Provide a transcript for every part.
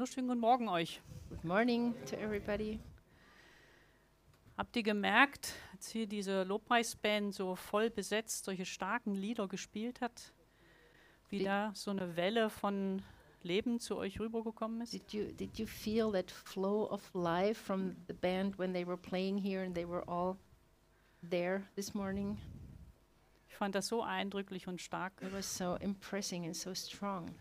wunderschönen guten Morgen euch. Good morning to everybody. Habt ihr gemerkt, als hier diese Lobpreisband so voll besetzt solche starken Lieder gespielt hat, wie Die- da so eine Welle von Leben zu euch rübergekommen ist? Did you did you feel that flow of life from the band when they were playing here and they were all there this morning? Ich fand das so eindrücklich und stark. It was so impressing and so strong.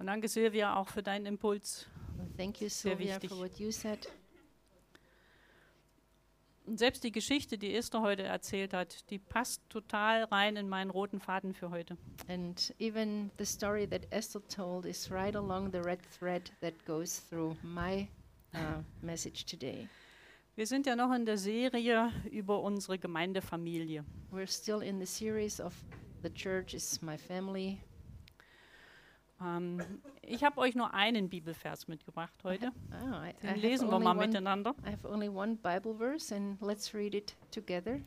Und danke Silvia auch für deinen Impuls. And thank you, wichtig. for what you said. Und selbst die Geschichte, die Esther heute erzählt hat, die passt total rein in meinen roten Faden für heute. And even the story that Esther told is right along the red thread that goes through my uh, message today. Wir sind ja noch in der Serie über unsere Gemeindefamilie. We're still in the series of The Church is My Family. Ähm, ich habe euch nur einen Bibelvers mitgebracht heute. Oh, I, Den have lesen wir only mal one miteinander. I have only one Bible verse, and let's read it together.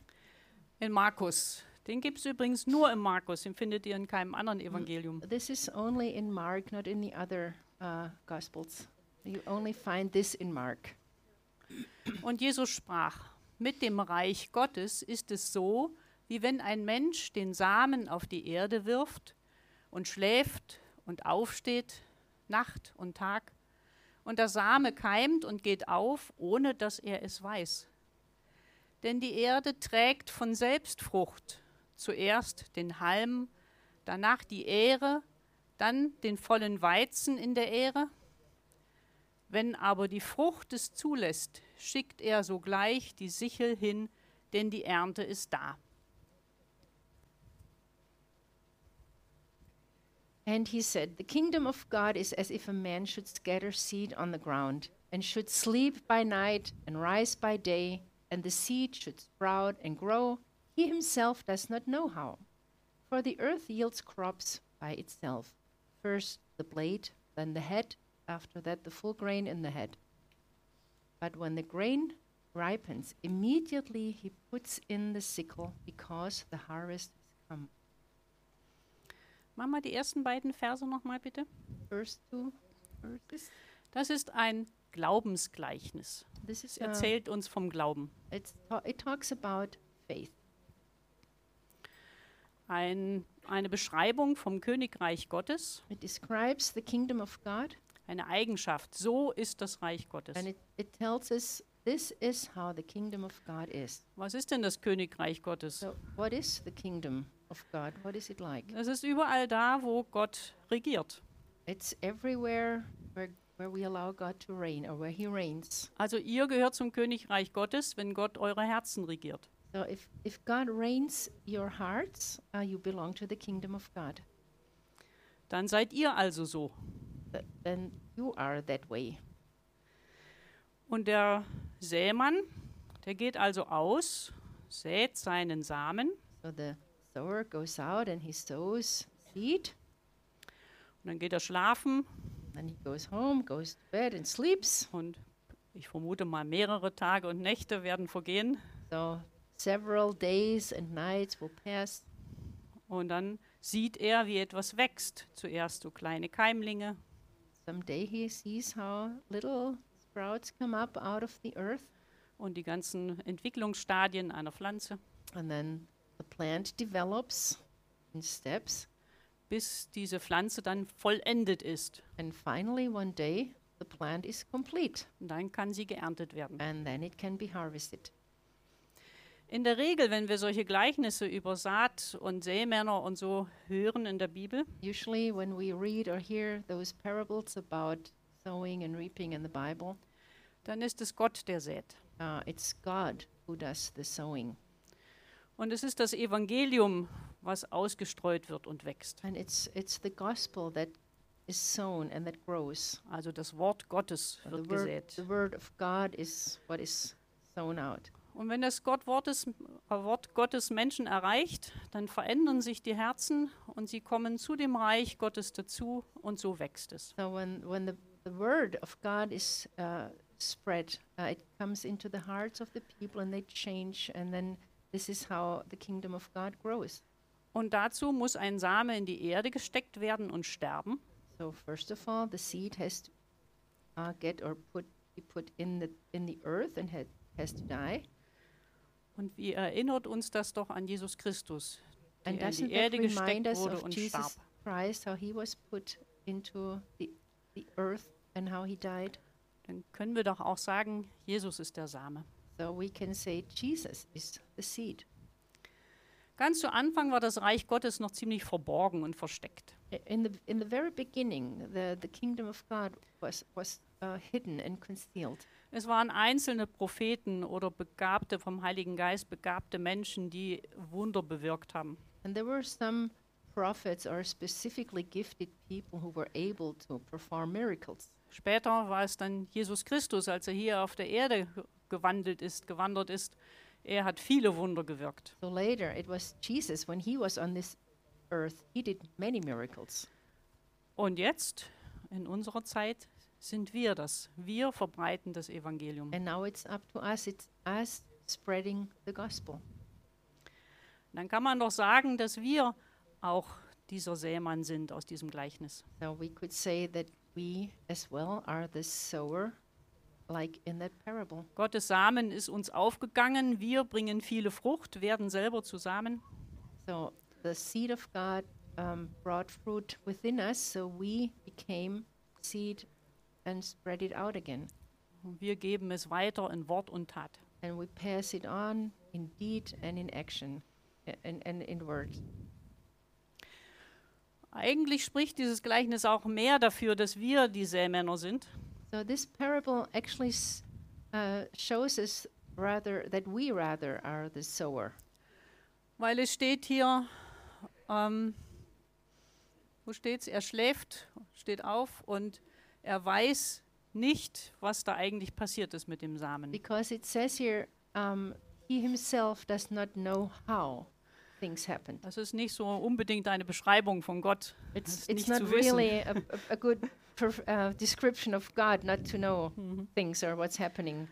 In Markus. Den gibt es übrigens nur im Markus, den findet ihr in keinem anderen Evangelium. This is only in Mark, not in the other uh, Gospels. You only find this in Mark. Und Jesus sprach, mit dem Reich Gottes ist es so, wie wenn ein Mensch den Samen auf die Erde wirft und schläft und aufsteht, Nacht und Tag, und der Same keimt und geht auf, ohne dass er es weiß. Denn die Erde trägt von selbst Frucht, zuerst den Halm, danach die Ähre, dann den vollen Weizen in der Ähre. Wenn aber die Frucht es zulässt, schickt er sogleich die Sichel hin, denn die Ernte ist da. And he said, The kingdom of God is as if a man should scatter seed on the ground, and should sleep by night and rise by day, and the seed should sprout and grow. He himself does not know how. For the earth yields crops by itself first the blade, then the head, after that the full grain in the head. But when the grain ripens, immediately he puts in the sickle, because the harvest has come. Machen wir die ersten beiden Verse nochmal bitte. First two verses. Das ist ein Glaubensgleichnis. This is Es a, erzählt uns vom Glauben. it talks about faith. Ein, eine Beschreibung vom Königreich Gottes, It describes the kingdom of God, eine Eigenschaft. So ist das Reich Gottes. and it, it tells us this is how the kingdom of God is. Was ist denn das Königreich Gottes? So, what is the kingdom of God? What is it like? Es ist überall da, wo Gott regiert. It's everywhere where, where we allow God to reign or where He reigns. Also ihr gehört zum Königreich Gottes, wenn Gott eure Herzen regiert. So, if, if God reigns your hearts, uh, you belong to the kingdom of God. Dann seid ihr also so. Th- then you are that way. Und der Sämann, der geht also aus, sät seinen Samen So, the sower goes out and he sows seed. und dann geht er schlafen Then he goes home, goes to bed, and sleeps. und ich vermute mal mehrere Tage und Nächte werden vergehen So several days and nights will pass. und dann sieht er, wie etwas wächst. Zuerst so kleine Keimlinge, Someday he sees how little sprouts come up out of the earth, und die ganzen Entwicklungsstadien einer Pflanze, and then the plant develops in steps. bis diese Pflanze dann vollendet ist. And finally, one day, the plant is complete, Und dann kann sie geerntet werden. and then it can be harvested. In der Regel, wenn wir solche Gleichnisse über Saat und Sämänner und so hören in der Bibel, Usually, when we read or hear those parables about sowing and reaping in the Bible, dann ist es Gott, der sät. uh, it's God who does the sowing. Und es ist das Evangelium, was ausgestreut wird und wächst. And it's, it's the gospel that is sown and that grows. Also das Wort Gottes The wird word, gesät. the word of God is what is sown out. Und wenn das Gott Wortes, äh, Wort Gottes Menschen erreicht, dann verändern sich die Herzen und sie kommen zu dem Reich Gottes dazu und so wächst es. So when, when the, the word of God is uh, spread, uh, it comes into the hearts of the people and they change, and then this is how the kingdom of God grows. Und dazu muss ein Same in die Erde gesteckt werden und sterben. So first of all, the seed has to uh, get or put be put in the in the earth and ha- has to die. Und wie erinnert uns das doch an Jesus Christus, der And in die Erde gesteckt wurde und Jesus starb. Christ, how he was put into the the earth and how he died? Dann können wir doch auch sagen, Jesus ist der Same. So we can say Jesus is the seed. Ganz zu Anfang war das Reich Gottes noch ziemlich verborgen und versteckt. In the in the very beginning, the the kingdom of God was was uh, hidden and concealed. Es waren einzelne Propheten oder begabte, vom Heiligen Geist begabte Menschen, die Wunder bewirkt haben. And there were some prophets or specifically gifted people who were able to perform miracles. Später war es dann Jesus Christus, als er hier auf der Erde gewandelt ist, gewandert ist. Er hat viele Wunder gewirkt. So later, it was Jesus when he was on this earth. He did many miracles. Und jetzt, in unserer Zeit, sind wir das. Wir verbreiten das Evangelium. And now it's up to us. It's us spreading the gospel. Dann kann man doch sagen, dass wir auch dieser Sämann sind aus diesem Gleichnis. So we could say that we as well are the sower, like in that parable. Gottes Samen ist uns aufgegangen. Wir bringen viele Frucht, werden selber zu Samen. So the seed of God um, brought fruit within us, so we became seed and spread it out again. Wir geben es weiter in Wort und Tat. And we pass it on in deed and in action and, and in word. Eigentlich spricht dieses Gleichnis auch mehr dafür, dass wir die Sämänner sind. So this parable actually uh, shows us rather that we rather are the sower. Weil es steht hier, ähm, wo steht's? Er schläft, steht auf und er weiß nicht, was da eigentlich passiert ist mit dem Samen. Because it says here, um, he himself does not know how things happen. Das ist nicht so unbedingt eine Beschreibung von Gott. It's, it's nicht not zu wissen. really a, a, good uh, description of God not to know things or what's happening.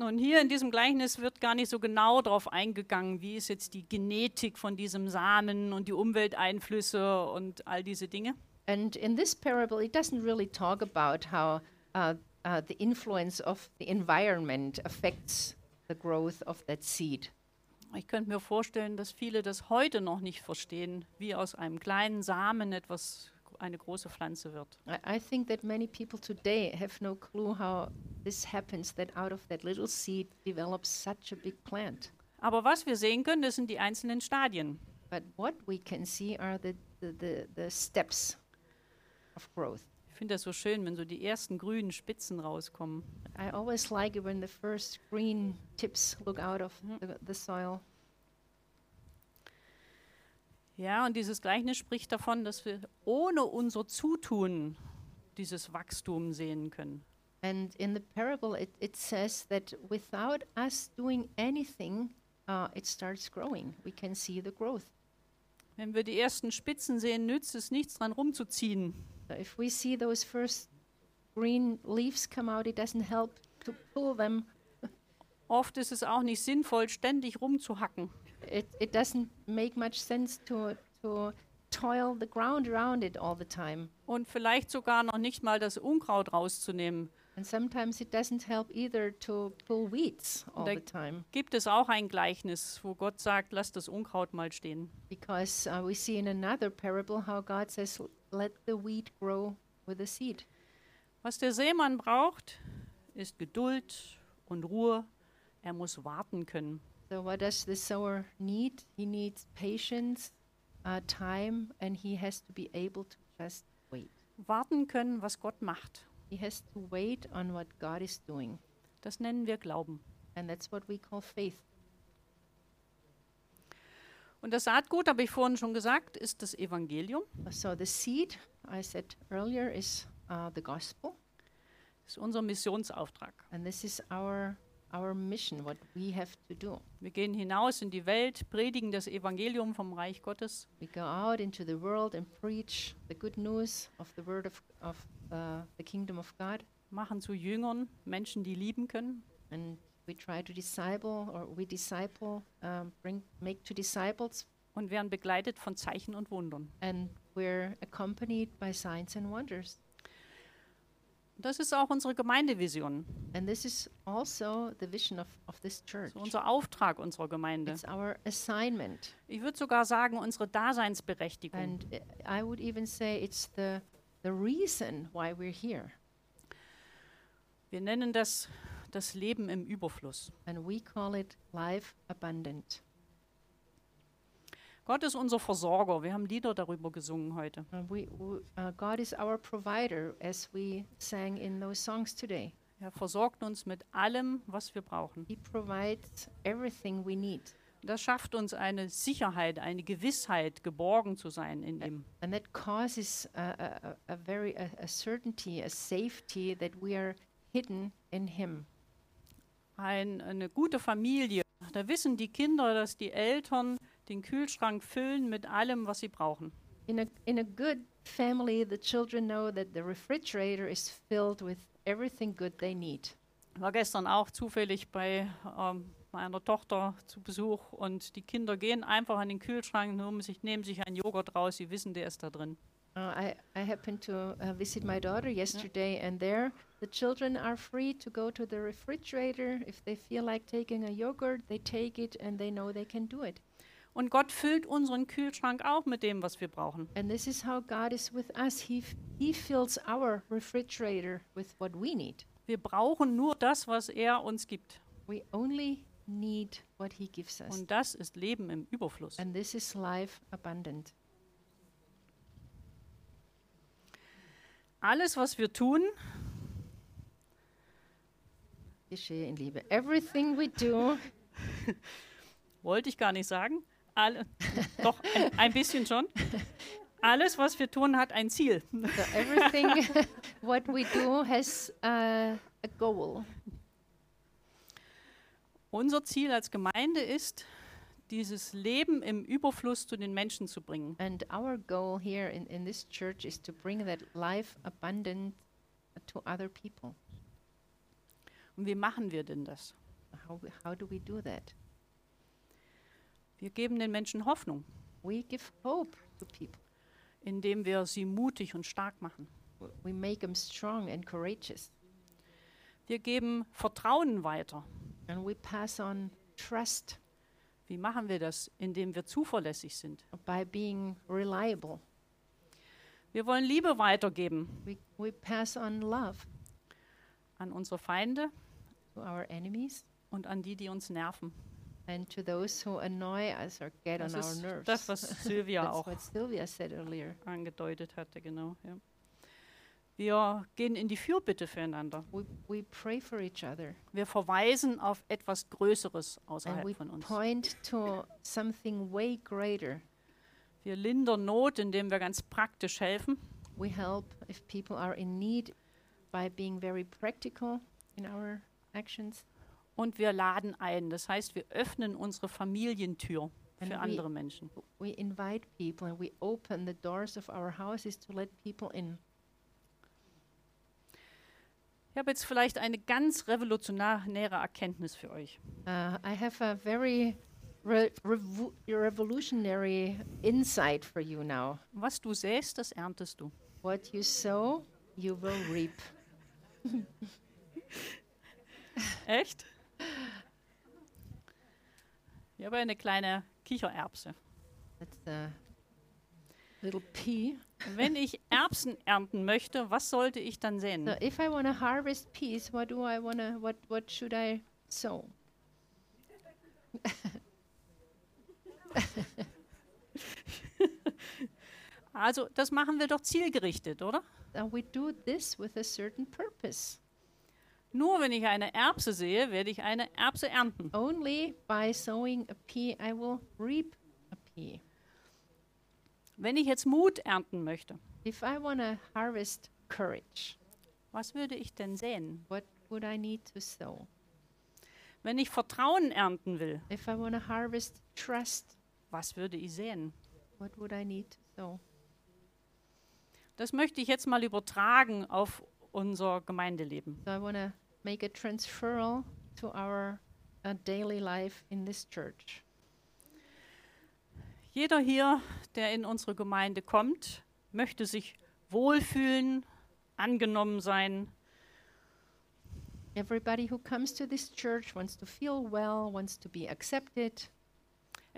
Und hier in diesem Gleichnis wird gar nicht so genau darauf eingegangen, wie ist jetzt die Genetik von diesem Samen und die Umwelteinflüsse und all diese Dinge. And in this parable, it doesn't really talk about how uh, uh, the influence of the environment affects the growth of that seed. Ich könnte mir vorstellen, dass viele das heute noch nicht verstehen, wie aus einem kleinen Samen etwas eine große Pflanze wird. I, I think that many people today have no clue how this happens, that out of that little seed develops such a big plant. Aber was wir sehen können, das sind die einzelnen Stadien. But what we can see are the, the, the, the steps of growth. Ich finde das so schön, wenn so die ersten grünen Spitzen rauskommen. I always like it when the first green tips look out of the, the soil. Ja, und dieses Gleichnis spricht davon, dass wir ohne unser Zutun dieses Wachstum sehen können. And in the parable, it, it says that without us doing anything, uh, it starts growing. We can see the growth. Wenn wir die ersten Spitzen sehen, nützt es nichts dran rumzuziehen. So if we see those first green leaves come out, it doesn't help to pull them. Oft ist es auch nicht sinnvoll, ständig rumzuhacken. It, it doesn't make much sense to, to toil the ground around it all the time. Und vielleicht sogar noch nicht mal das Unkraut rauszunehmen. And sometimes it doesn't help either to pull weeds all the time. Gibt es auch ein Gleichnis, wo Gott sagt, lass das Unkraut mal stehen. Because uh, we see in another parable how God says, let the wheat grow with the seed. Was der Seemann braucht, ist Geduld und Ruhe. Er muss warten können. So, what does the sower need? He needs patience, uh, time, and he has to be able to just wait. Warten können, was Gott macht. He has to wait on what God is doing. Das nennen wir Glauben. And that's what we call faith. Und das Saatgut, habe ich vorhin schon gesagt, ist das Evangelium. So, the seed, I said earlier, is uh, the gospel. Das ist unser Missionsauftrag. And this is our, our mission, what we have to do. Wir gehen hinaus in die Welt, predigen das Evangelium vom Reich Gottes We go out into the world and preach the good news of the word of, of uh, the kingdom of God. machen zu Jüngern Menschen, die lieben können. And we try to disciple, or we disciple, um, bring, make to disciples, und werden begleitet von Zeichen und Wundern. and we're accompanied by signs and wonders. Das ist auch unsere Gemeindevision, And this is also the vision of, of this church. so unser Auftrag unserer Gemeinde. It's our assignment. Ich würde sogar sagen, unsere Daseinsberechtigung. And I would even say it's the, the reason why we're here. Wir nennen das das Leben im Überfluss. And we call it life abundant. Gott ist unser Versorger. Wir haben Lieder darüber gesungen heute. We, uh, God is our provider, as we sang in those songs today. Er versorgt uns mit allem, was wir brauchen. He provides everything we need. Das schafft uns eine Sicherheit, eine Gewissheit, geborgen zu sein in ihm. And that causes a, a, a- a very a, a certainty, a safety that we are hidden in Him. Ein, eine gute Familie, da wissen die Kinder, dass die Eltern den Kühlschrank füllen mit allem, was sie brauchen. In a, in a good family, the children know that the refrigerator is filled with everything good they need. Ich war gestern auch zufällig bei ähm, meiner Tochter zu Besuch und die Kinder gehen einfach an den Kühlschrank, nehmen sich, nehmen sich einen Joghurt raus, sie wissen, der ist da drin. Uh, I, I happened to uh, visit my daughter yesterday, and there the children are free to go to the refrigerator. If they feel like taking a yogurt, they take it and they know they can do it. Und Gott füllt unseren Kühlschrank auch mit dem, was wir brauchen. And this is how God is with us. He, he fills our refrigerator with what we need. Wir brauchen nur das, was er uns gibt. We only need what He gives us. Und das ist Leben im Überfluss. And this is life abundant. Alles, was wir tun, Geschehe in Liebe. Everything we do, wollte ich gar nicht sagen, alle, doch ein, ein bisschen schon. Alles, was wir tun, hat ein Ziel. so everything what we do has uh, a goal. Unser Ziel als Gemeinde ist, dieses Leben im Überfluss zu den Menschen zu bringen. And our goal here in, in this church is to bring that life abundant to other people. Und wie machen wir denn das? How, how do we do that? Wir geben den Menschen Hoffnung, We give hope to people. indem wir sie mutig und stark machen. We make them strong and courageous. Wir geben Vertrauen weiter. And we pass on trust Wie machen wir das? Indem wir zuverlässig sind. by being reliable. Wir wollen Liebe weitergeben We, we pass on love an unsere Feinde to our enemies und an die, die uns nerven. And to those who annoy us or get Das on our nerves. das, was Sylvia That's auch what Sylvia said earlier. angedeutet hatte, genau. Ja. Wir gehen in die Fürbitte füreinander. We, we pray for each other Wir verweisen auf etwas Größeres and außerhalb we von uns. point to something way greater. Wir lindern Not, indem wir ganz praktisch helfen. We help if people are in need by being very practical in our actions. Und wir laden ein. Das heißt, wir öffnen unsere Familientür And für we- andere Menschen. We invite people and we open the doors of our houses to let people in. Ich habe jetzt vielleicht eine ganz revolutionäre Erkenntnis für euch. Uh, I have a very re- revo- revolutionary insight for you now. Was du säst, das erntest du. What you sow, you will reap. Echt? Ich habe eine kleine Kichererbse. That's the little pea. Wenn ich Erbsen ernten möchte, was sollte ich dann säen? So if I want to harvest peas, what do I want to? What what should I sow? Also, das machen wir doch zielgerichtet, oder? And we do this with a certain purpose. Nur wenn ich eine Erbse sehe, werde ich eine Erbse ernten. Only by sowing a pea, I will reap a pea. Wenn ich jetzt Mut ernten möchte, If I want to harvest courage, was würde ich denn säen? what would I need to sow? Wenn ich Vertrauen ernten will, If I want to harvest trust, was würde ich säen? what would I need to sow? Das möchte ich jetzt mal übertragen auf unser Gemeindeleben. So I want to make a transferal to our uh, daily life in this church. Jeder hier, der in unsere Gemeinde kommt, möchte sich wohlfühlen, angenommen sein. Everybody who comes to this church wants to feel well, wants to be accepted,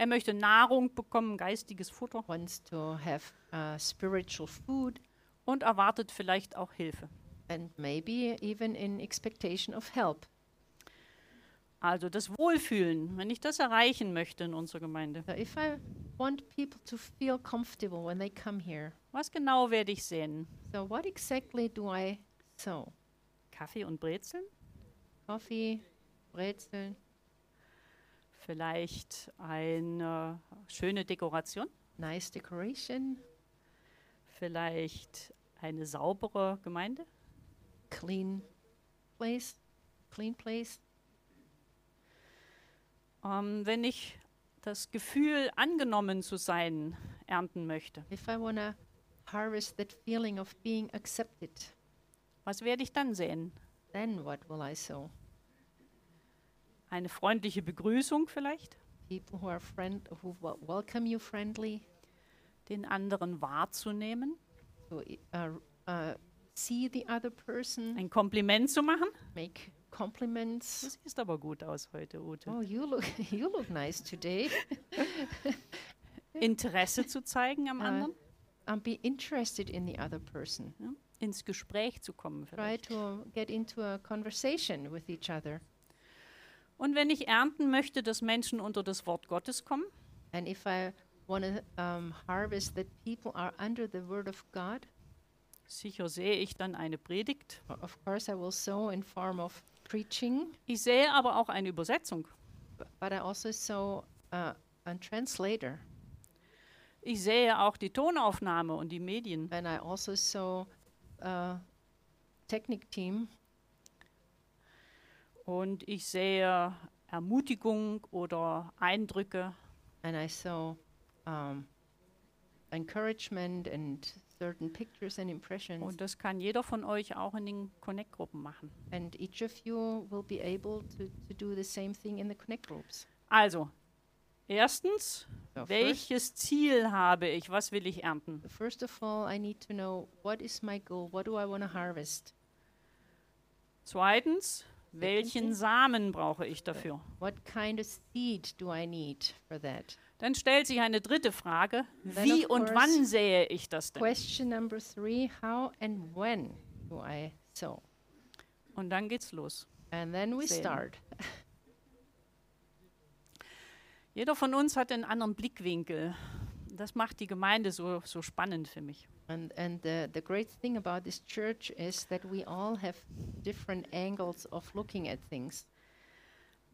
Er möchte Nahrung bekommen, geistiges Futter wants to have uh, spiritual food, und erwartet vielleicht auch Hilfe. And maybe even in expectation of help. Also das Wohlfühlen, wenn ich das erreichen möchte in unserer Gemeinde, So if I want people to feel comfortable when they come here, was genau werde ich sehen? so what exactly do I sow? Kaffee und Brezeln? Coffee, Brezeln, Vielleicht eine schöne Dekoration? nice decoration, Vielleicht eine saubere Gemeinde? Clean place, clean place. Ähm, wenn ich das Gefühl, angenommen zu sein, ernten möchte, If I want to harvest that feeling of being accepted, was werde ich dann sehen? then what will I sow? Eine freundliche Begrüßung vielleicht? People who are friend, who wel- welcome you friendly, Den anderen wahrzunehmen? i- uh, uh, see the other person, Ein Kompliment zu machen? make compliments. Das sieht aber gut aus heute, Ute. Oh, you look you look nice today. Interesse zu zeigen am Äh, anderen? And be interested in the other person. Ja? Ins Gespräch zu kommen Try to get into a conversation with each other. Und wenn ich ernten möchte, dass Menschen unter das Wort Gottes kommen, And if I want to um, harvest that people are under the word of God, sicher sehe ich dann eine Predigt. of course I will sow in form of preaching, Ich sehe aber auch eine Übersetzung. but I also sow uh, a translator, Ich sehe auch die Tonaufnahme und die Medien. and I also sow a technic team, Und ich sehe Ermutigung oder Eindrücke. and I sow um, encouragement and certain pictures and impressions. Und das kann jeder von euch auch in den Connect-Gruppen machen. And each of you will be able to, to do the same thing in the Connect groups. Also, erstens, So welches Ziel habe ich? Was will ich ernten? first of all, I need to know what is my goal? What do I want to harvest? Zweitens, welchen. Samen brauche ich dafür? What kind of seed do I need for that? Dann stellt sich eine dritte Frage. Wie und wann sähe ich das denn? Question number three How and when do I sow? Und dann geht's los. And then we Sehen. start. Jeder von uns hat einen anderen Blickwinkel. Das macht die Gemeinde so, so spannend für mich. And, and the, the great thing about this church is that we all have different angles of looking at things.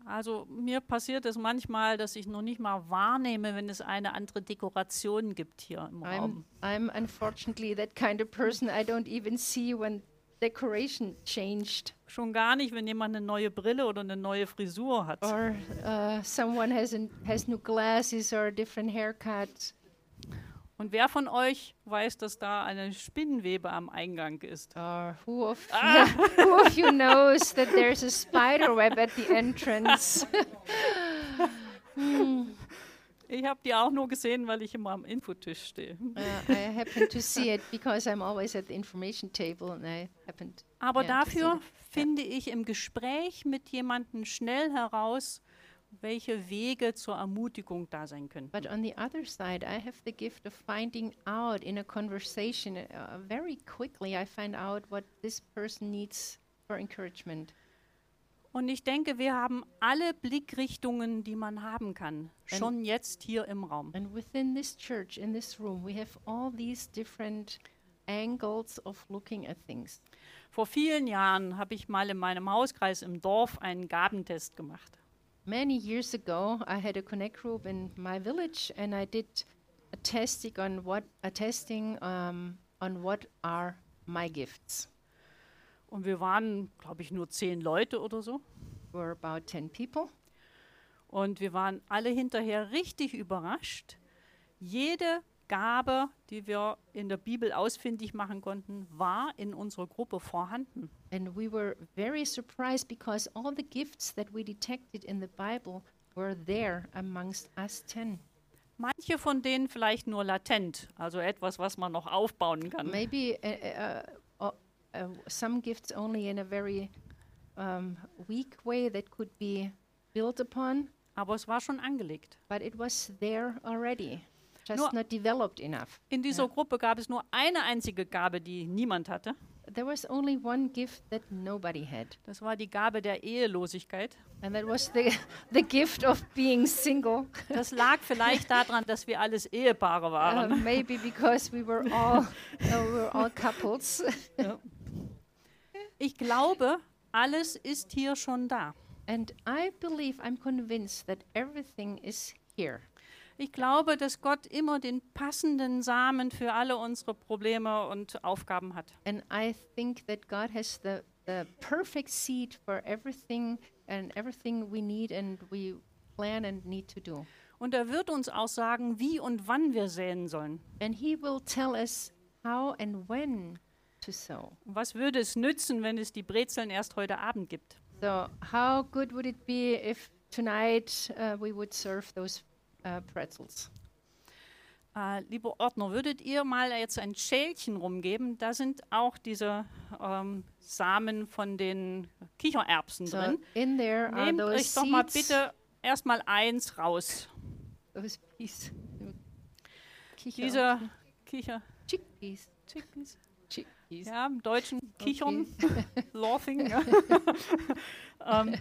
Also mir passiert es manchmal, dass ich noch nicht mal wahrnehme, wenn es eine andere Dekoration gibt hier im I'm, Raum. I'm unfortunately that kind of person. I don't even see when decoration changed Schon gar nicht, wenn jemand eine neue Brille oder eine neue Frisur hat. or uh, someone has, an, has new glasses or a different haircut. Und wer von euch weiß, dass da eine Spinnenwebe am Eingang ist? Or who of, who of you knows that there's a spider web at the entrance? Ich habe die auch nur gesehen, weil ich immer am Infotisch stehe. Uh, I happen to see it because I'm always at the information table and I happened. Aber das dafür finde ich im Gespräch mit jemandem schnell heraus, welche Wege zur Ermutigung da sein könnten. But on the other side, I have the gift of finding out in a conversation uh, very quickly. I find out what this person needs for encouragement. Und ich denke, wir haben alle Blickrichtungen, die man haben kann, Wenn- schon jetzt hier im Raum. And within this church, in this room, we have all these different angles of looking at things. Vor vielen Jahren habe ich mal in meinem Hauskreis im Dorf einen Gabentest gemacht. Many years ago, I had a connect group in my village, and I did a testing on what a testing um, on what are my gifts. Und wir waren, glaube ich, nur zehn Leute oder so. We're about ten people, Und wir waren alle hinterher richtig überrascht. Jede Gabe, die wir in der Bibel ausfindig machen konnten, war in unserer Gruppe vorhanden. and we were very surprised because all the gifts that we detected in the Bible were there amongst us ten. Manche von denen vielleicht nur latent, also etwas, was man noch aufbauen kann. Maybe uh, uh, uh, uh, some gifts only in a very um, weak way that could be built upon, Aber es war schon angelegt. but it was there already, just Nur- not developed enough. In dieser Gruppe gab es nur eine einzige Gabe, die niemand hatte. There was only one gift that nobody had, Das war die Gabe der Ehelosigkeit. and that was the, the gift of being single. Das lag vielleicht daran, dass wir alles Ehepaare Uh, waren. maybe because we were all uh, we were all couples. Ich glaube, alles ist hier schon da. and I believe, I'm convinced that everything is here. Ich glaube, dass Gott immer den passenden Samen für alle unsere Probleme und Aufgaben hat. And I think that God has the, the perfect seed for everything and everything we need and we plan and need to do. Und er wird uns auch sagen, wie und wann wir säen sollen. And He will tell us how and when to sow. Was würde es nützen, wenn es die Brezeln erst heute Abend gibt? So, how good would it be if tonight uh, we would serve those uh, pretzels? Äh, lieber Ordner, würdet ihr mal jetzt ein Schälchen rumgeben? Da sind auch diese ähm, Samen von den Kichererbsen So, drin. in there are Nehmt those euch doch mal bitte erstmal eins raus. Those peas. Diese Kicher. chickpeas. Chickpeas. Chickpeas. Ja, im Deutschen Kichern, Laughing. ja.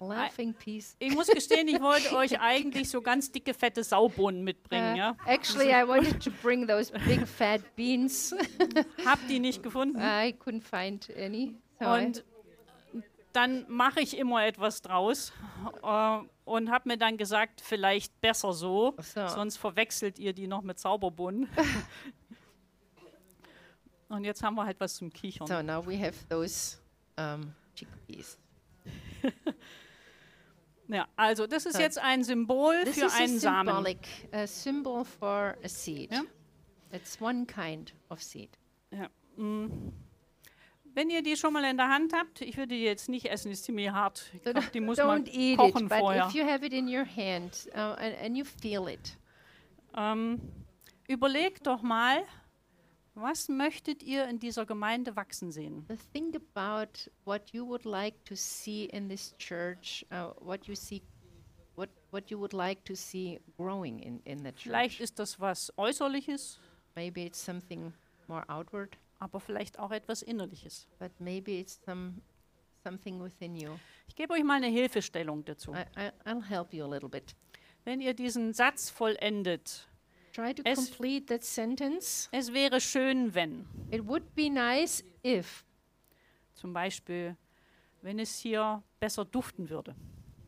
Laughing peas. ich muss gestehen, ich wollte euch eigentlich so ganz dicke, fette Saubohnen mitbringen. Uh, ja. Actually, I wanted to bring those big fat beans. Hab die nicht gefunden. I couldn't find any. So Und dann mache ich immer etwas draus äh, und habe mir dann gesagt, vielleicht besser so, So. sonst verwechselt ihr die noch mit Zauberbohnen. und jetzt haben wir halt was zum Kichern. so now we have those um, chickpeas. Ja, also das ist So. jetzt ein Symbol This für einen Samen. a symbol for a seed. Ja. It's one kind of seed. Ja. mm. Wenn ihr die schon mal in der Hand habt, ich würde die jetzt nicht essen, ist ziemlich hart. Ich So glaub, die muss man kochen it, but vorher. if you have it in your hand uh, and, and you feel it, Ähm, überlegt doch mal, was möchtet ihr in dieser Gemeinde wachsen sehen? think about what you would like to see in this church, uh, what you see, what what you would like to see growing in in the Vielleicht church. ist das was Äußerliches, Maybe it's something more outward, aber vielleicht auch etwas Innerliches. but maybe it's some something within you. Ich gebe euch mal eine Hilfestellung dazu. I, I, I'll help you a little bit. Wenn ihr diesen Satz vollendet, Try to Es- complete that sentence. es wäre schön, wenn. It would be nice if, Zum Beispiel, wenn es hier besser duften würde.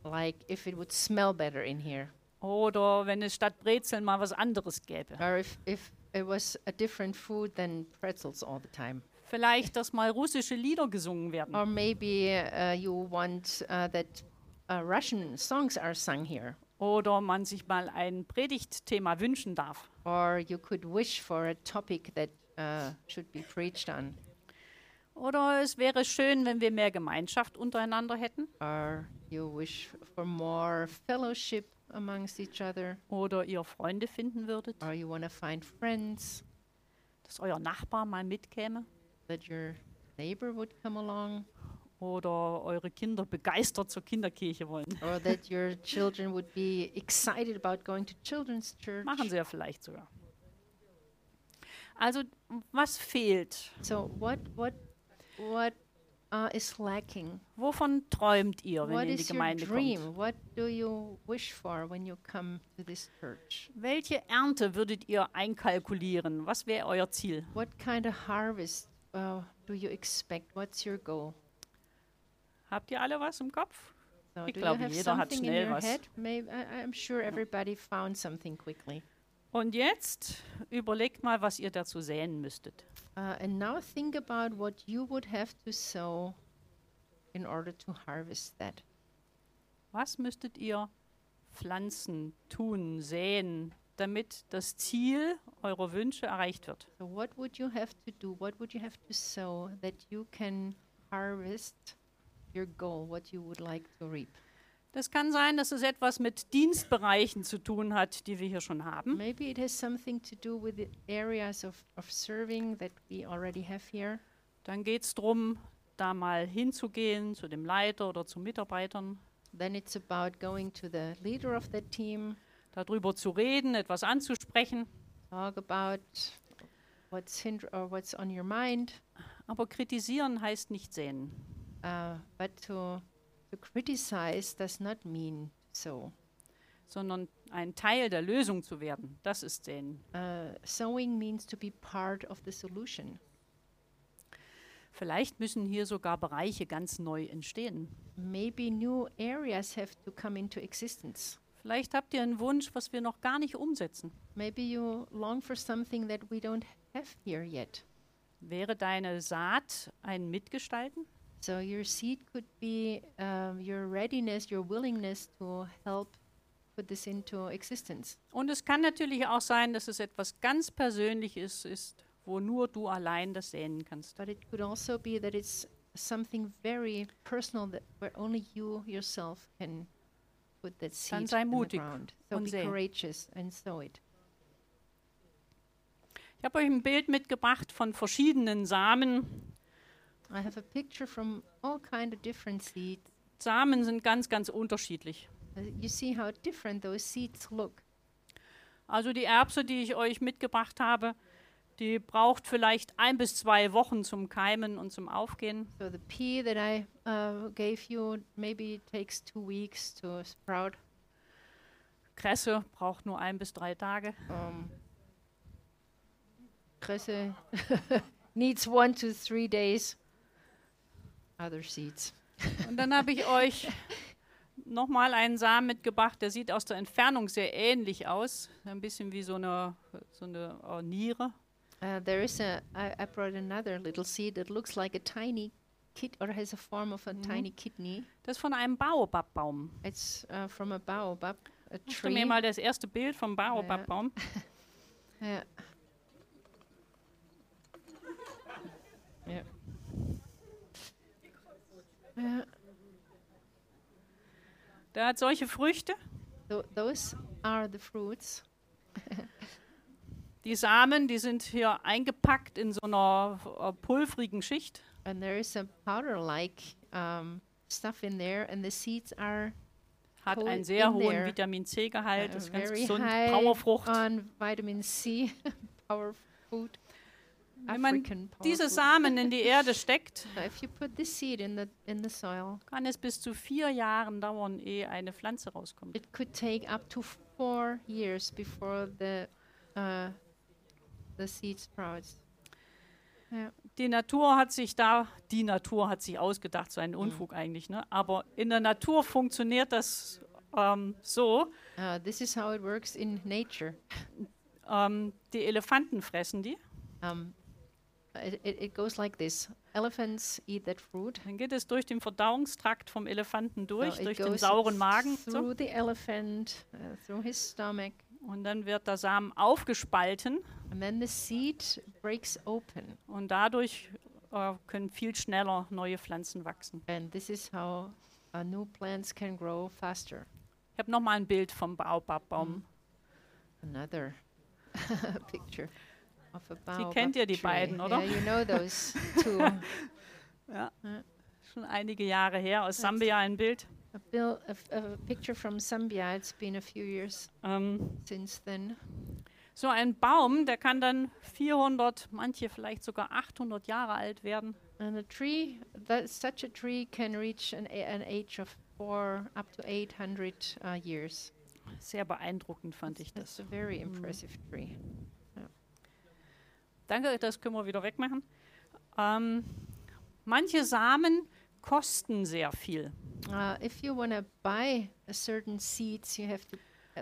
like, if it would smell better in here, Oder wenn es statt Brezeln mal was anderes gäbe. or if if it was a different food than pretzels all the time, Vielleicht, dass mal russische Lieder gesungen werden. or maybe uh, you want uh, that uh, Russian songs are sung here, Oder man sich mal ein Predigtthema wünschen darf. or you could wish for a topic that uh, should be preached on, Oder es wäre schön, wenn wir mehr Gemeinschaft untereinander hätten. or you wish for more fellowship amongst each other, Oder ihr Freunde finden würdet. or you want to find friends, Dass euer Nachbar mal mitkäme. that your neighbor would come along, Oder eure Kinder begeistert zur Kinderkirche wollen. or that your children would be excited about going to children's church. Machen sie ja vielleicht sogar. Also, was fehlt? So what what what uh, is lacking? Wovon träumt ihr, wenn What ihr in die Gemeinde kommt? What do you wish for when you come to this church? Welche Ernte würdet ihr einkalkulieren? Was wäre euer Ziel? What kind of harvest uh, do you expect? What's your goal? Habt ihr alle was im Kopf? So Ich glaube, jeder hat schnell was. Maybe I'm sure everybody found something quickly. Und jetzt überlegt mal, was ihr dazu säen müsstet. Uh, and now think about what you would have to sow in order to harvest that. Was müsstet ihr pflanzen, tun, säen, damit das Ziel eurer Wünsche erreicht wird? So what would you have to do? What would you have to sow that you can harvest your goal, what you would like to reap? Das kann sein, dass es etwas mit Dienstbereichen zu tun hat, die wir hier schon haben. Maybe it has something to do with the areas of, of serving that we already have here. Dann geht es darum, da mal hinzugehen zu dem Leiter oder zu Mitarbeitern, Then it's about going to the leader of that team, darüber zu reden, etwas anzusprechen. talk about what's or what's on your mind. Aber kritisieren heißt nicht sehen. Uh, but to to criticize does not mean so. sondern ein Teil der Lösung zu werden. Das ist Sehen. Uh, sowing means to be part of the solution. Vielleicht müssen hier sogar Bereiche ganz neu entstehen. Maybe new areas have to come into existence. Vielleicht habt ihr einen Wunsch, was wir noch gar nicht umsetzen. Maybe you long for something that we don't have here yet. Wäre deine Saat ein Mitgestalten? So your seed could be um, your readiness, your willingness to help put this into existence. Und es kann natürlich auch sein, dass es etwas ganz Persönliches ist, wo nur du allein das säen kannst. But it could also be that it's something very personal that where only you yourself can put that Dann seed sei in the mutig ground. So und be säe. courageous and sow it. Ich habe euch ein Bild mitgebracht von verschiedenen Samen. I have a picture from all kind of different seeds. Samen sind ganz, ganz unterschiedlich. Uh, You see how different those seeds look. Also die Erbse, die ich euch mitgebracht habe, die braucht vielleicht ein bis zwei Wochen zum Keimen und zum Aufgehen. So the pea that I uh, gave you maybe takes two weeks to sprout. Kresse braucht nur ein bis drei Tage. Um, Kresse needs one to three days. Other seeds. Und dann habe ich euch nochmal einen Samen mitgebracht, der sieht aus der Entfernung sehr ähnlich aus. Ein bisschen wie so eine, so eine äh, Niere. Uh, there is a. I, I brought another little seed that looks like a tiny kid or has a form of a Mhm. tiny kidney. Das ist von einem Baobabbaum. It's uh, from a baobab, a Machst du mir tree. mal das erste Bild vom Baobabbaum? Yeah. Yeah. Yeah. Der hat solche Früchte. Tho- those are the fruits. Die Samen, die sind hier eingepackt in so einer äh, pulvrigen Schicht. And there is a powder-like um, stuff in there, and the seeds are Hat einen sehr hohen there. Vitamin C-Gehalt, uh, ist ganz gesund, Powerfrucht. on vitamin C, power food. Wenn man diese. Samen in die Erde steckt, in the in the soil, kann es bis zu vier Jahren dauern, ehe eine Pflanze rauskommt. it could take up to four years before the uh, the seed sprouts. Die Natur hat sich da, die Natur hat sich ausgedacht, so Mhm. ein Unfug eigentlich, ne? aber in der Natur funktioniert das ähm, so, Uh, this is how it works in nature. ähm, die Elefanten fressen die, Um, it, it, goes like this: elephants eat that fruit. dann geht es durch den Verdauungstrakt vom Elefanten durch, So durch den sauren Magen so, through the elephant, uh, through his stomach, und dann wird der Samen aufgespalten and then the seed breaks open. und dadurch äh, können viel schneller neue Pflanzen wachsen. And this is how uh, new plants can grow faster. Ich habe nochmal ein Bild vom Baobabbaum. Another picture of a Sie baobab kennt ja die tree. beiden, oder? Yeah, you know those two. Ja. Ja. Schon einige Jahre her, aus That's- Sambia ein Bild. a, bill, a, a picture from Zambia. It's been a few years Ähm, since then. so ein Baum, der kann dann 400, manche vielleicht sogar 800 Jahre alt werden. And a tree, that such a tree can reach an, a- an age of four up to 800 uh, years. Sehr beeindruckend fand ich That's das. a very Mm. impressive tree. Danke, das können wir wieder wegmachen. Ähm, manche Samen kosten sehr viel. Uh, if you want to buy a certain seeds, you have to.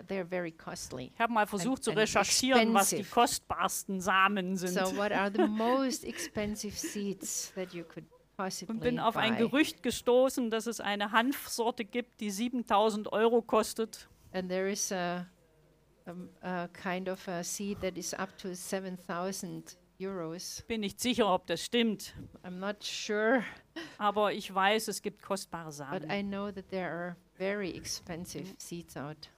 They're very costly. Ich habe mal versucht zu recherchieren, was die kostbarsten Samen sind. So, what are the most expensive seeds that you could possibly und bin auf ein buy? Gerücht gestoßen, dass es eine Hanfsorte gibt, die 7000 Euro kostet. And there is a, um, a kind of a seed that is up to 7,000 euros. Bin nicht sicher, ob das stimmt, I'm not sure, aber ich weiß, es gibt kostbare but Samen. I know that there are very expensive seeds out.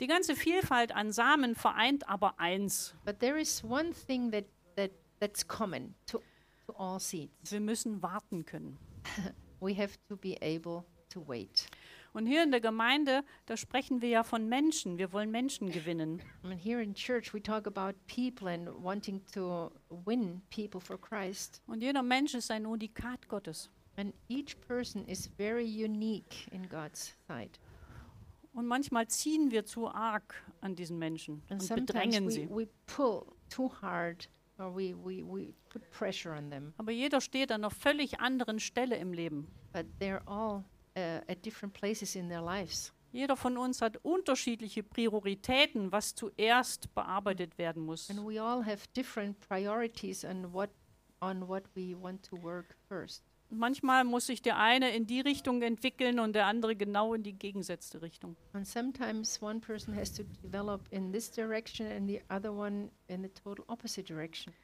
Die ganze Vielfalt an Samen vereint aber eins. But there is one thing that, that that's common to, to all seeds. Wir müssen warten können. We have to be able to wait. Und hier in der Gemeinde, da sprechen wir ja von Menschen. Wir wollen Menschen gewinnen. Mean, here in church, we talk about people and wanting to win people for Christ. Und jeder Mensch ist ein Unikat Gottes. And each person is very unique in God's sight. Und manchmal ziehen wir zu arg an diesen Menschen And und bedrängen we, sie. we pull too hard or we, we, we put pressure on them. Aber jeder steht an einer völlig anderen Stelle im Leben. But they're all uh, at different places in their lives. Jeder von uns hat unterschiedliche Prioritäten, was zuerst bearbeitet werden muss. And we all have different priorities on what, on what we want to work first. Manchmal muss sich der eine in die Richtung entwickeln und der andere genau in die gegensätzte Richtung. And sometimes one person has to develop in this direction and the other one in the total opposite direction.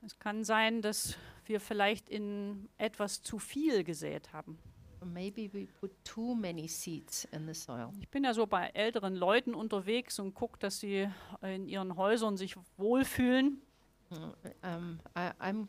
Es kann sein, dass wir vielleicht in etwas zu viel gesät haben. Or maybe we put too many seeds in the soil. Ich bin ja so bei älteren Leuten unterwegs und gucke, dass sie in ihren Häusern sich wohlfühlen. Uh, Um, I, I'm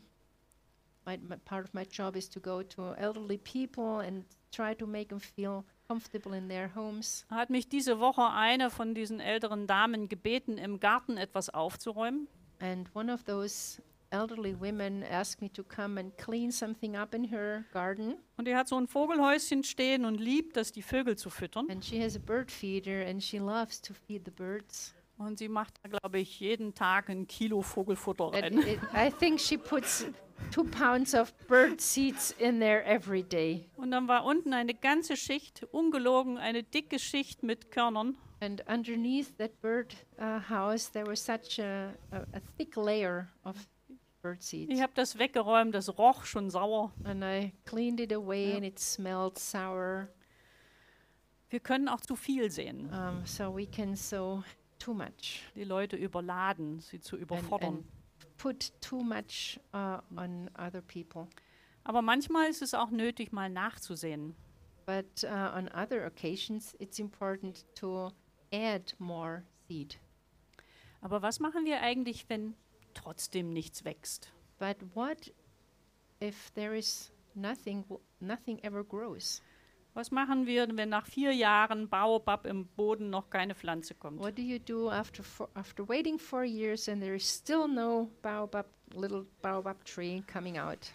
my, my part of my job is to go to elderly people and try to make them feel comfortable in their homes. Hat mich diese Woche eine von diesen älteren Damen gebeten, im Garten etwas aufzuräumen. And one of those elderly women asked me to come and clean something up in her garden. Und die hat so ein Vogelhäuschen stehen und liebt es, die Vögel zu füttern. And she has a bird feeder and she loves to feed the birds. Und sie macht da, glaube ich, jeden Tag ein Kilo Vogelfutter rein. it, I think she puts two pounds of bird seeds in there every day. Und dann war unten eine ganze Schicht, ungelogen, eine dicke Schicht mit Körnern. And underneath that bird uh, house, there was such a, a, a thick layer of bird seeds. Ich habe das weggeräumt, das roch schon sauer. And I cleaned it away Ja. and it smelled sour. Wir können auch zu viel sehen, Um, so we can sow too much die Leute überladen, sie zu and, überfordern. and put too much uh, on other people. Aber manchmal ist es auch nötig, mal nachzusehen. But uh, on other occasions, it's important to add more seed. Aber was machen wir eigentlich, wenn trotzdem nichts wächst? But what if there is nothing, nothing ever grows? Was machen wir, wenn nach vier Jahren Baobab im Boden noch keine Pflanze kommt? What do you do after four, after waiting four years and there is still no baobab, little baobab tree coming out?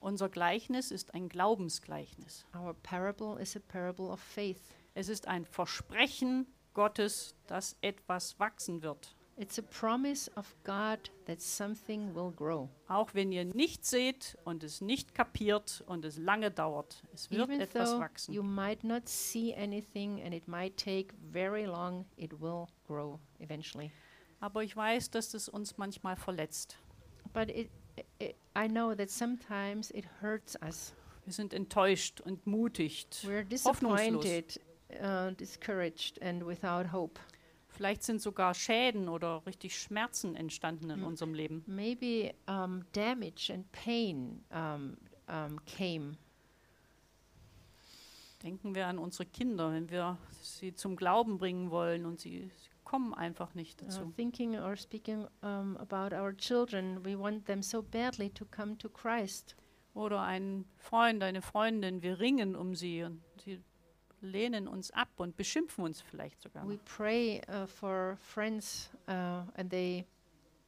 Unser Gleichnis ist ein Glaubensgleichnis. Our parable is a parable of faith. Es ist ein Versprechen Gottes, dass etwas wachsen wird. It's a promise of God that something will grow. Auch wenn ihr nichts seht und es nicht kapiert und es lange dauert, es wird Even etwas though wachsen. you might not see anything and it might take very long, it will grow eventually. Aber ich weiß, dass es uns manchmal verletzt. But it, i I know that sometimes it hurts us. Wir sind enttäuscht und mutigt. We're Hoffnungslos. disappointed, uh, discouraged, and without hope. Vielleicht sind sogar Schäden oder richtig Schmerzen entstanden in Mm. unserem Leben. Maybe um, damage and pain um, um, came. Denken wir an unsere Kinder, wenn wir sie zum Glauben bringen wollen und sie, sie kommen einfach nicht Uh, dazu. thinking or speaking about our children, we want them so badly to come to Christ. Oder ein Freund, eine Freundin, wir ringen um sie und sie lehnen uns ab und beschimpfen uns vielleicht sogar. We pray uh, for friends, uh, and they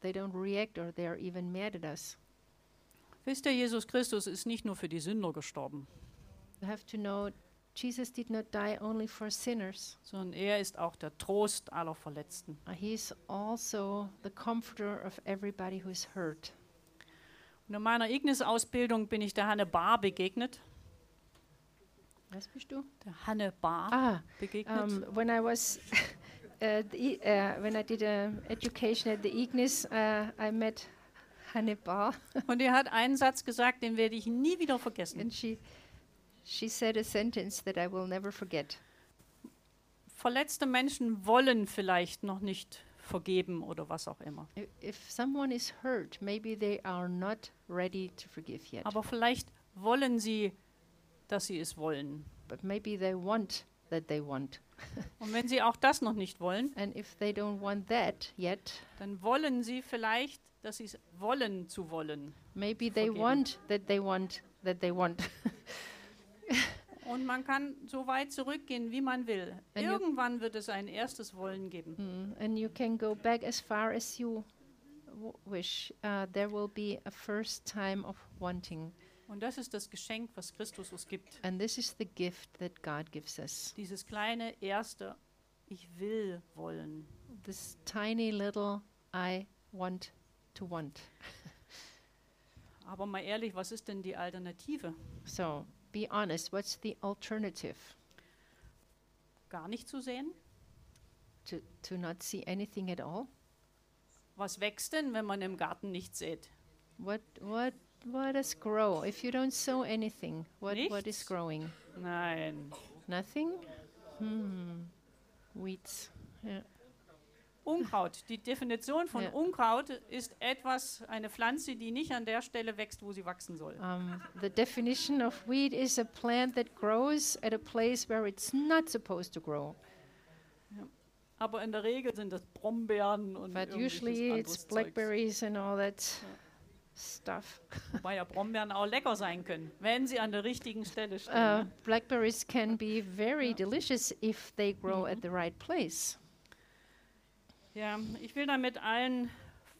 they don't react, or they are even mad at us. Wisst ihr, Jesus Christus ist nicht nur für die Sünder gestorben, You have to know, Jesus did not die only for sinners. sondern er ist auch der Trost aller Verletzten. Uh, he is also the comforter of everybody who is hurt. Und in meiner Ignis-Ausbildung bin ich der Hanne Bar begegnet. Was bist du? Der Hanne Bar Ah, begegnet. um, when I was, uh, the, uh, when I did education at the Ignis, uh, I met Hannibal, Und er hat einen Satz gesagt, den werde ich nie wieder vergessen. and she, she said a sentence that I will never forget. Verletzte Menschen wollen vielleicht noch nicht vergeben oder was auch immer. I- If someone is hurt, maybe they are not ready to forgive yet. Aber vielleicht wollen sie, dass sie es wollen. But maybe they want that they want. Und wenn sie auch das noch nicht wollen, And if they don't want that yet, dann wollen sie vielleicht, dass sie es wollen zu wollen. maybe they Forgeben. want that they want that they want. Und man kann so weit zurückgehen, wie man will. And Irgendwann wird es ein erstes Wollen geben. Mm, and you can go back as far as you wish. Uh, there will be a first time of wanting. Und das ist das Geschenk, was Christus uns gibt. And this is the gift that God gives us. Dieses kleine erste, ich will wollen. This tiny little I want to want. Aber mal ehrlich, was ist denn die Alternative? So be honest, what's the alternative? Gar nicht zu sehen? To, to not see anything at all? Was wächst denn, wenn man im Garten nichts sät? What what what does grow? If you don't sow anything, what what is growing? Nein. Nothing? Hmm. Weeds. Yeah. Unkraut. Die Definition von Ja. Unkraut ist etwas, eine Pflanze, die nicht an der Stelle wächst, wo sie wachsen soll. Um, the definition of weed is a plant that grows at a place where it's not supposed to grow. Aber in der Regel sind das Brombeeren und But usually it's Zeugs. blackberries and all that stuff. Wobei ja Brombeeren auch lecker sein können, wenn sie an der richtigen Stelle stehen. Uh, blackberries can be very delicious if they grow at the right place. Ja, ich will damit allen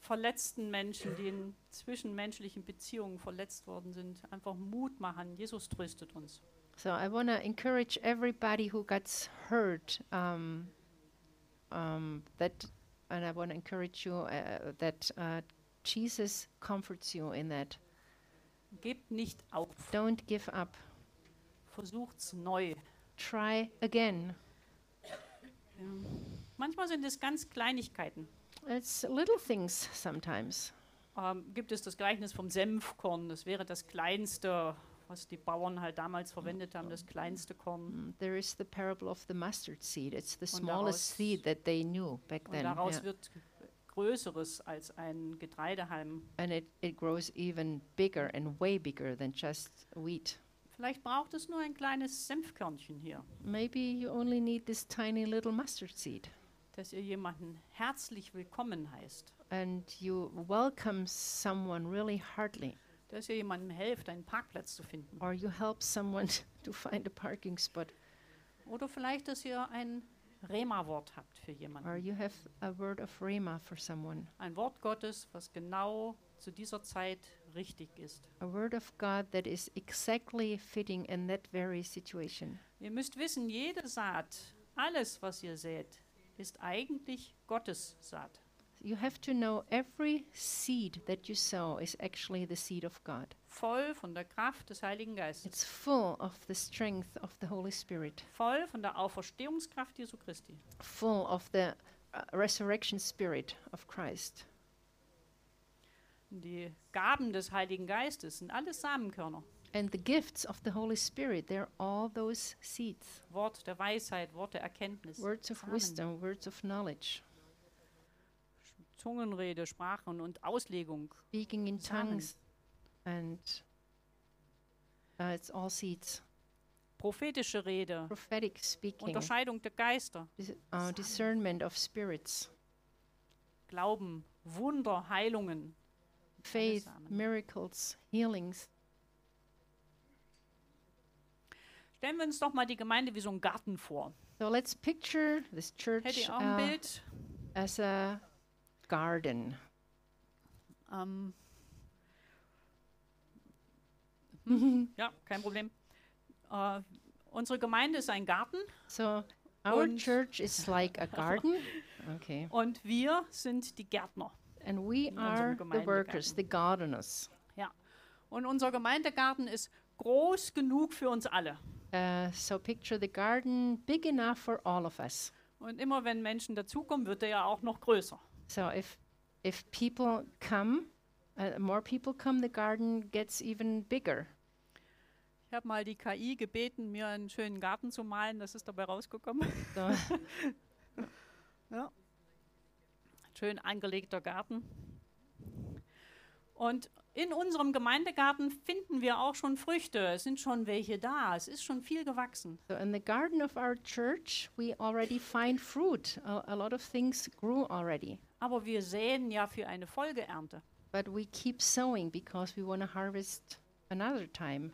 verletzten Menschen, die in zwischenmenschlichen Beziehungen verletzt worden sind, einfach Mut machen. Jesus tröstet uns. So I want to encourage everybody who gets hurt um, um, that, and I want to encourage you uh, that uh, Jesus comforts you in that. Gebt nicht auf. Don't give up. Versucht's neu. Try again. Ja. Manchmal sind es ganz Kleinigkeiten. It's little things sometimes. Ähm, gibt es das Gleichnis vom Senfkorn. Das wäre das kleinste, was die Bauern halt damals verwendet haben, das kleinste Korn. Mm, There is the parable of the mustard seed. It's the smallest seed that they knew back Und then. daraus yeah. wird Größeres als ein Getreidehalm. And it, it grows even bigger and way bigger than just wheat. Vielleicht braucht es nur ein kleines Senfkörnchen hier, Maybe you only need this tiny little mustard seed. dass ihr jemanden herzlich willkommen heißt. And you welcome someone really heartily, Dass ihr jemandem helft, einen Parkplatz zu finden. or you help someone to find a parking spot, Oder vielleicht, dass ihr ein Rema-Wort habt für or jemanden. you have a word of Rhema for someone, Ein Wort Gottes, was genau zu dieser Zeit richtig ist. a word of God that is exactly fitting in that very situation. Ihr müsst wissen, jede Saat, alles, was ihr sät, ist eigentlich Gottes Saat. You have to know every seed that you sow is actually the seed of God. Voll von der Kraft des Heiligen Geistes. It's full of the strength of the Holy Spirit, Voll von der Auferstehungskraft Jesu Christi. full of the uh, resurrection spirit of Christ. Die Gaben des Heiligen Geistes sind alles Samenkörner. And the gifts of the Holy Spirit, they're all those seeds Wort der Weisheit, Wort der Erkenntnis. words of Samen. wisdom, words of knowledge, Zungenrede, Sprachen und Auslegung. speaking in Samen. tongues, and uh, it's all seeds. Prophetische Rede. Prophetic speaking, Unterscheidung der Geister. dis- uh, discernment of spirits, Glauben, Wunder, Heilungen. faith, miracles, healings. Stellen wir uns doch mal die Gemeinde wie so ein Garten vor. So let's picture this church Hätte ihr auch ein uh, Bild? as a garden. Ja, kein Problem. Äh, unsere Gemeinde ist ein Garten So our Und- church is like a garden. Okay. und wir sind die Gärtner. And we are the workers, the gardeners. Und unser Gemeindegarten ist groß genug für uns alle. Uh, so picture the garden big enough for all of us. Und immer wenn Menschen dazukommen, wird er ja auch noch größer. So if if people come, uh, more people come, the garden gets even bigger. Ich habe mal die KI gebeten, mir einen schönen Garten zu malen. Das ist dabei rausgekommen. So, Ja. Schön angelegter Garten. Und in unserem Gemeindegarten finden wir auch schon Früchte. Es sind schon welche da. Es ist schon viel gewachsen. So in the garden of our church, we already find fruit. A, a lot of things grew already. Aber wir säen ja für eine Folgeernte. But we keep sowing because we want to harvest another time.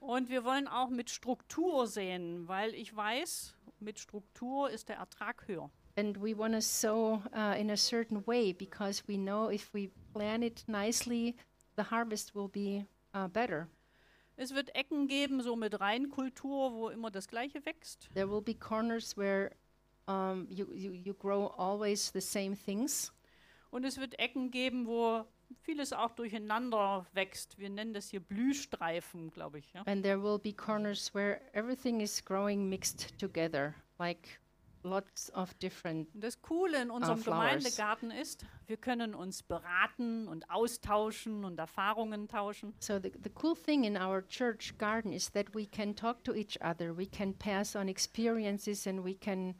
Und wir wollen auch mit Struktur säen, weil ich weiß, mit Struktur ist der Ertrag höher. And we want to sow uh, in a certain way because we know if we plan it nicely, the harvest will be uh, better. Es wird Ecken geben, so mit Reinkultur, wo immer das Gleiche wächst. There will be corners where um, you, you, you grow always the same things. Und es wird Ecken geben, wo vieles auch durcheinander wächst. Wir nennen das hier Blühstreifen, glaube ich. Ja? And there will be corners where everything is growing mixed together, like lots of different. Und das Coole in unserem flowers. Gemeindegarten ist, wir können uns beraten und austauschen und Erfahrungen tauschen. So the, the cool thing in our church garden is that we can talk to each other, we can pass on experiences, and we can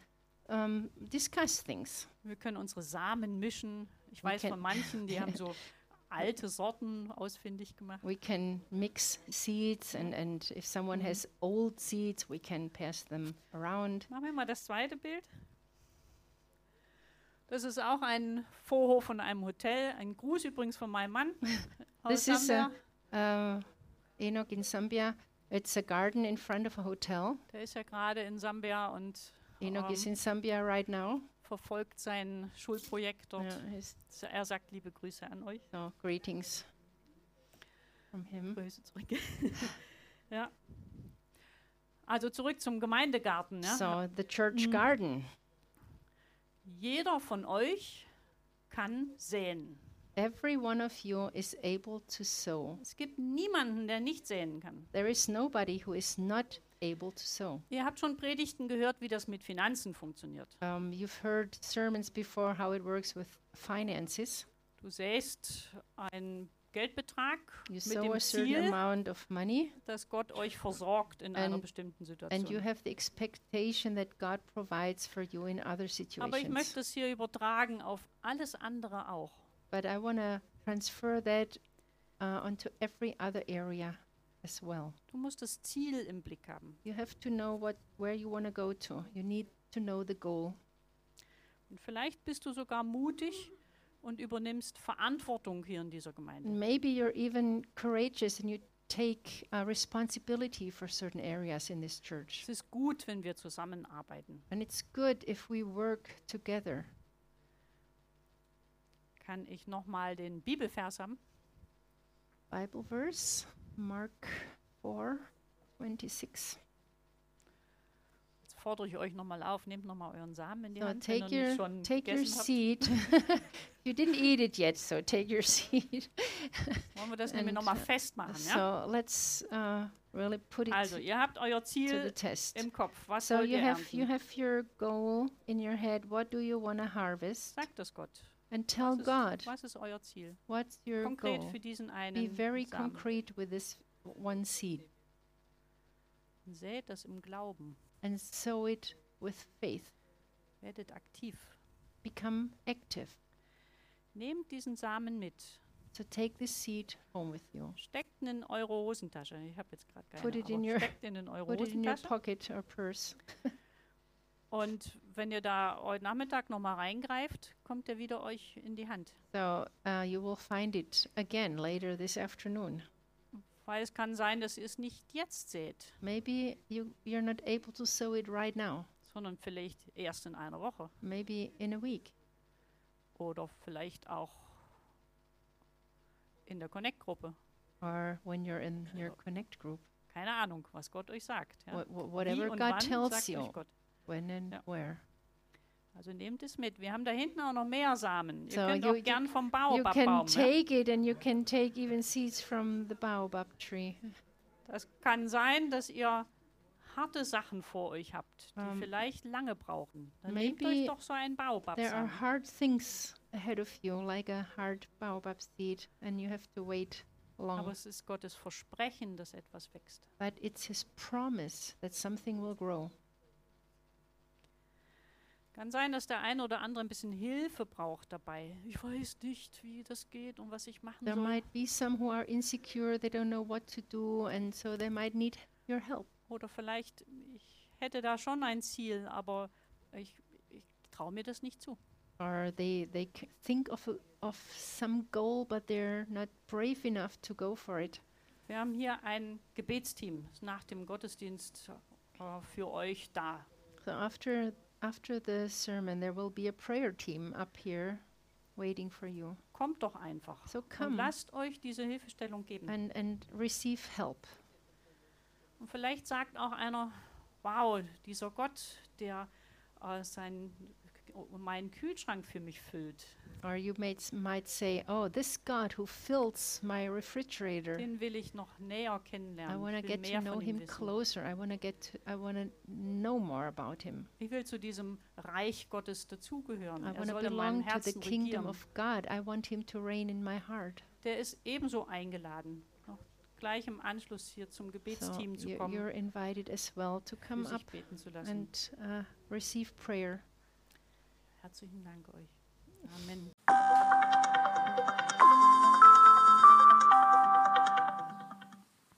um, discuss things. Wir können unsere Samen mischen. Ich We weiß can- von manchen, die haben so alte Sorten ausfindig gemacht. We can mix seeds, and, and if someone has old seeds, we can pass them around. Machen wir mal das zweite Bild. Das ist auch ein Vorhof von einem Hotel. Ein Gruß übrigens von meinem Mann. This is a, uh, Enoch in Zambia. It's a garden in front of a hotel. Der ist ja gerade in Sambia und Enoch is ähm, in Zambia right now. Verfolgt sein Schulprojekt dort. He's- Er sagt liebe Grüße an euch. so greetings from him. Grüße zurück. ja. Also zurück zum Gemeindegarten. Ja? So the church Mm. garden. Jeder von euch kann säen. Every one of you is able to sow. Es gibt niemanden, der nicht säen kann. There is nobody who is not able to sow. Ihr habt schon Predigten gehört, wie das mit Finanzen funktioniert. Um, you've heard sermons before how it works with finances. Du säst einen Geldbetrag You mit sow dem a certain Ziel, amount of money, dass Gott euch versorgt in einer And- bestimmten and you Situation. have the expectation that God provides for you in other Aber ich situations. möchte es hier übertragen auf alles andere auch. But I want to transfer that uh, onto every other area as well. Du musst das Ziel im Blick haben. You have to know what where you want to go to. You need to know the goal. Und vielleicht bist du sogar mutig und übernimmst Verantwortung hier in dieser Gemeinde. Maybe you're even courageous and you take uh, responsibility for certain areas in this church. Es ist gut, wenn wir zusammenarbeiten. And it's good if we work together. Kann ich nochmal den Bibelvers haben? Bible verse, Mark 4, 26. Jetzt fordere ich euch nochmal auf, nehmt nochmal euren Samen in die So Hand, wenn take ihr nicht your, schon take your seed. you didn't eat it yet, so take your seed. Wollen wir das nämlich And, nochmal uh, festmachen, ja? So let's uh, really put it Also, ihr habt euer Ziel im Kopf. Was So wollt you ihr have you ernten? have your goal in your head. What do you want to harvest? Sagt es Gott. And tell God was ist euer Ziel? what's your goal. Be very concrete with this one seed Sät das im Glauben. and sow it with faith. Werdet aktiv. Become active. Nehmt diesen Samen mit. So take this seed home with you. Steckt ihn in eure Hosentasche. Ich habe jetzt gerade keine, Put it in your- in eure Put it in your pocket or purse. Und wenn ihr da heute Nachmittag nochmal reingreift, kommt er wieder euch in die Hand. So uh, you will find it again later this afternoon. Weil es kann sein, dass ihr es nicht jetzt seht, Maybe you, you're not able to sow it right now. sondern vielleicht erst in einer Woche. Maybe in a week. Oder vielleicht auch in der Connect-Gruppe. or when you're in your connect group. Keine Ahnung, was Gott euch sagt. Ja. Wha- wha- Wie whatever und God wann tells sagt you, euch Gott. When and Ja. where. Also nehmt es mit. Wir haben da hinten auch noch mehr Samen. Ihr So könnt you- auch gern vom You can take it and you can take even seeds from the baobab tree. Das kann sein, dass ihr harte Sachen vor euch habt, die Um, vielleicht lange brauchen. Dann nehmt euch doch so einen There are hard things ahead of you, like a hard baobab seed, and you have to wait Aber long. es ist Gottes Versprechen, dass etwas wächst. But it's His promise that something will grow. Kann sein, dass der eine oder andere ein bisschen Hilfe braucht dabei. Ich weiß nicht, wie das geht und was ich machen There soll. might be some who are insecure, they don't know what to do, and so they might need your help. Oder vielleicht, ich hätte da schon ein Ziel, aber ich, ich traue mir das nicht zu. Or they, they think of, a, of some goal, but they're not brave enough to go for it. Wir haben hier ein Gebetsteam nach dem Gottesdienst äh, für euch da. So after after the sermon, there will be a prayer team up here waiting for you. Kommt doch einfach So und come lasst euch diese Hilfestellung geben. and, and receive help. Und vielleicht sagt auch einer, wow, dieser Gott, der äh, sein, meinen Kühlschrank für mich füllt, Or you might, s- might say, Oh, this God who fills my refrigerator. den will ich noch näher I kennenlernen. want to get to know him wissen. closer. I want to get to, I want to know more about him. Ich will zu diesem Reich Gottes dazugehören. I want to belong to the kingdom regieren. of God. I want him to reign in my heart. Der ist ebenso eingeladen, gleich im Anschluss hier zum So Gebetsteam zu you, kommen, you're invited as well to come up zu and uh, receive prayer. Herzlichen Dank euch. Amen.